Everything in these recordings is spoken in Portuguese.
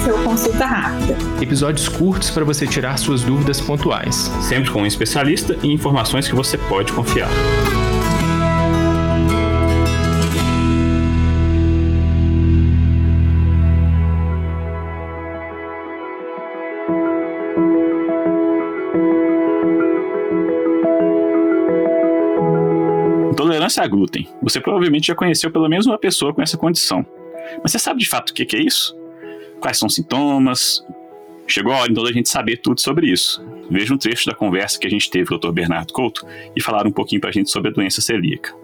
esse é Consulta Rápida. Episódios curtos para você tirar suas dúvidas pontuais. Sempre com um especialista e informações que você pode confiar. Intolerância a glúten. Você provavelmente já conheceu pelo menos uma pessoa com essa condição. Mas você sabe de fato o que é isso? Quais são os sintomas? Chegou a hora então da gente saber tudo sobre isso. Veja um trecho da conversa que a gente teve com o Dr. Bernardo Couto e falar um pouquinho para a gente sobre a doença celíaca.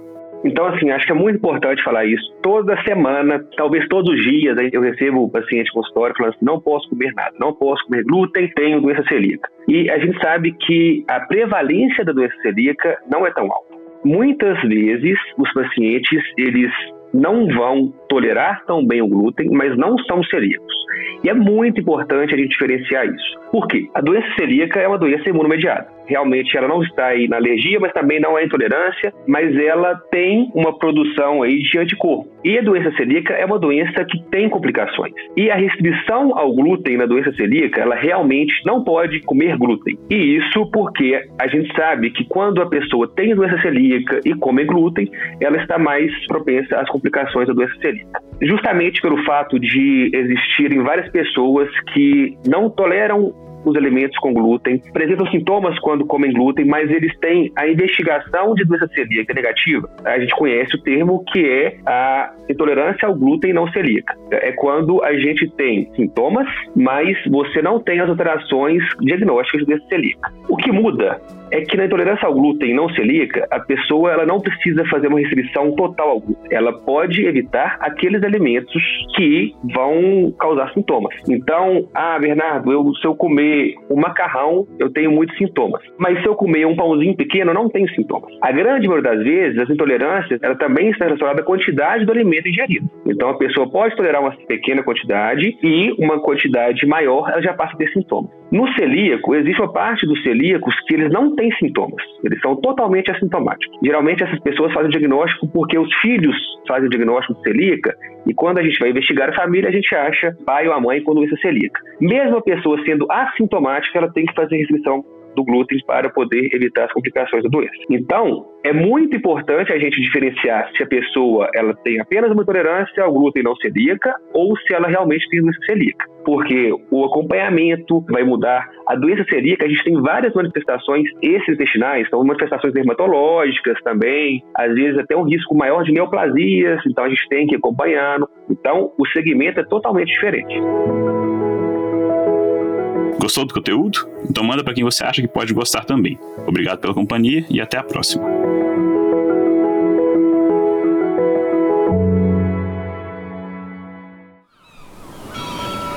Então, assim, acho que é muito importante falar isso. Toda semana, talvez todos os dias, eu recebo o paciente consultório falando assim: não posso comer nada, não posso comer glúten, tenho doença celíaca. E a gente sabe que a prevalência da doença celíaca não é tão alta. Muitas vezes, os pacientes, eles não vão tolerar tão bem o glúten, mas não são celíacos. E é muito importante a gente diferenciar isso. Por quê? A doença celíaca é uma doença imunomediada. Realmente ela não está aí na alergia, mas também não é intolerância, mas ela tem uma produção aí de anticorpo. E a doença celíaca é uma doença que tem complicações. E a restrição ao glúten na doença celíaca, ela realmente não pode comer glúten. E isso porque a gente sabe que quando a pessoa tem doença celíaca e come glúten, ela está mais propensa às complicações da doença celíaca. Justamente pelo fato de existirem várias pessoas que não toleram os alimentos com glúten, apresentam sintomas quando comem glúten, mas eles têm a investigação de doença celíaca negativa. A gente conhece o termo que é a intolerância ao glúten não celíaca. É quando a gente tem sintomas, mas você não tem as alterações diagnósticas de doença celíaca. O que muda é que na intolerância ao glúten não celíaca, a pessoa ela não precisa fazer uma restrição total ao glúten. Ela pode evitar aqueles alimentos que vão causar sintomas. Então, ah, Bernardo, eu, se eu comer um macarrão, eu tenho muitos sintomas. Mas se eu comer um pãozinho pequeno, não tenho sintomas. A grande maioria das vezes, as intolerâncias, ela também está relacionada à quantidade do alimento ingerido. Então, a pessoa pode tolerar uma pequena quantidade e uma quantidade maior, ela já passa a ter sintomas. No celíaco, existe uma parte dos celíacos que eles não têm sintomas, eles são totalmente assintomáticos. Geralmente essas pessoas fazem o diagnóstico porque os filhos fazem o diagnóstico de celíaca e quando a gente vai investigar a família, a gente acha pai ou a mãe com doença celíaca. Mesmo a pessoa sendo assintomática, ela tem que fazer restrição do glúten para poder evitar as complicações da doença. Então, é muito importante a gente diferenciar se a pessoa ela tem apenas uma intolerância ao glúten não celíaca ou se ela realmente tem doença celíaca. Porque o acompanhamento vai mudar. A doença celíaca, a gente tem várias manifestações extraintestinais, são manifestações dermatológicas também, às vezes até um risco maior de neoplasias, então a gente tem que acompanhando. Então, o segmento é totalmente diferente. Gostou do conteúdo? Então manda para quem você acha que pode gostar também. Obrigado pela companhia e até a próxima.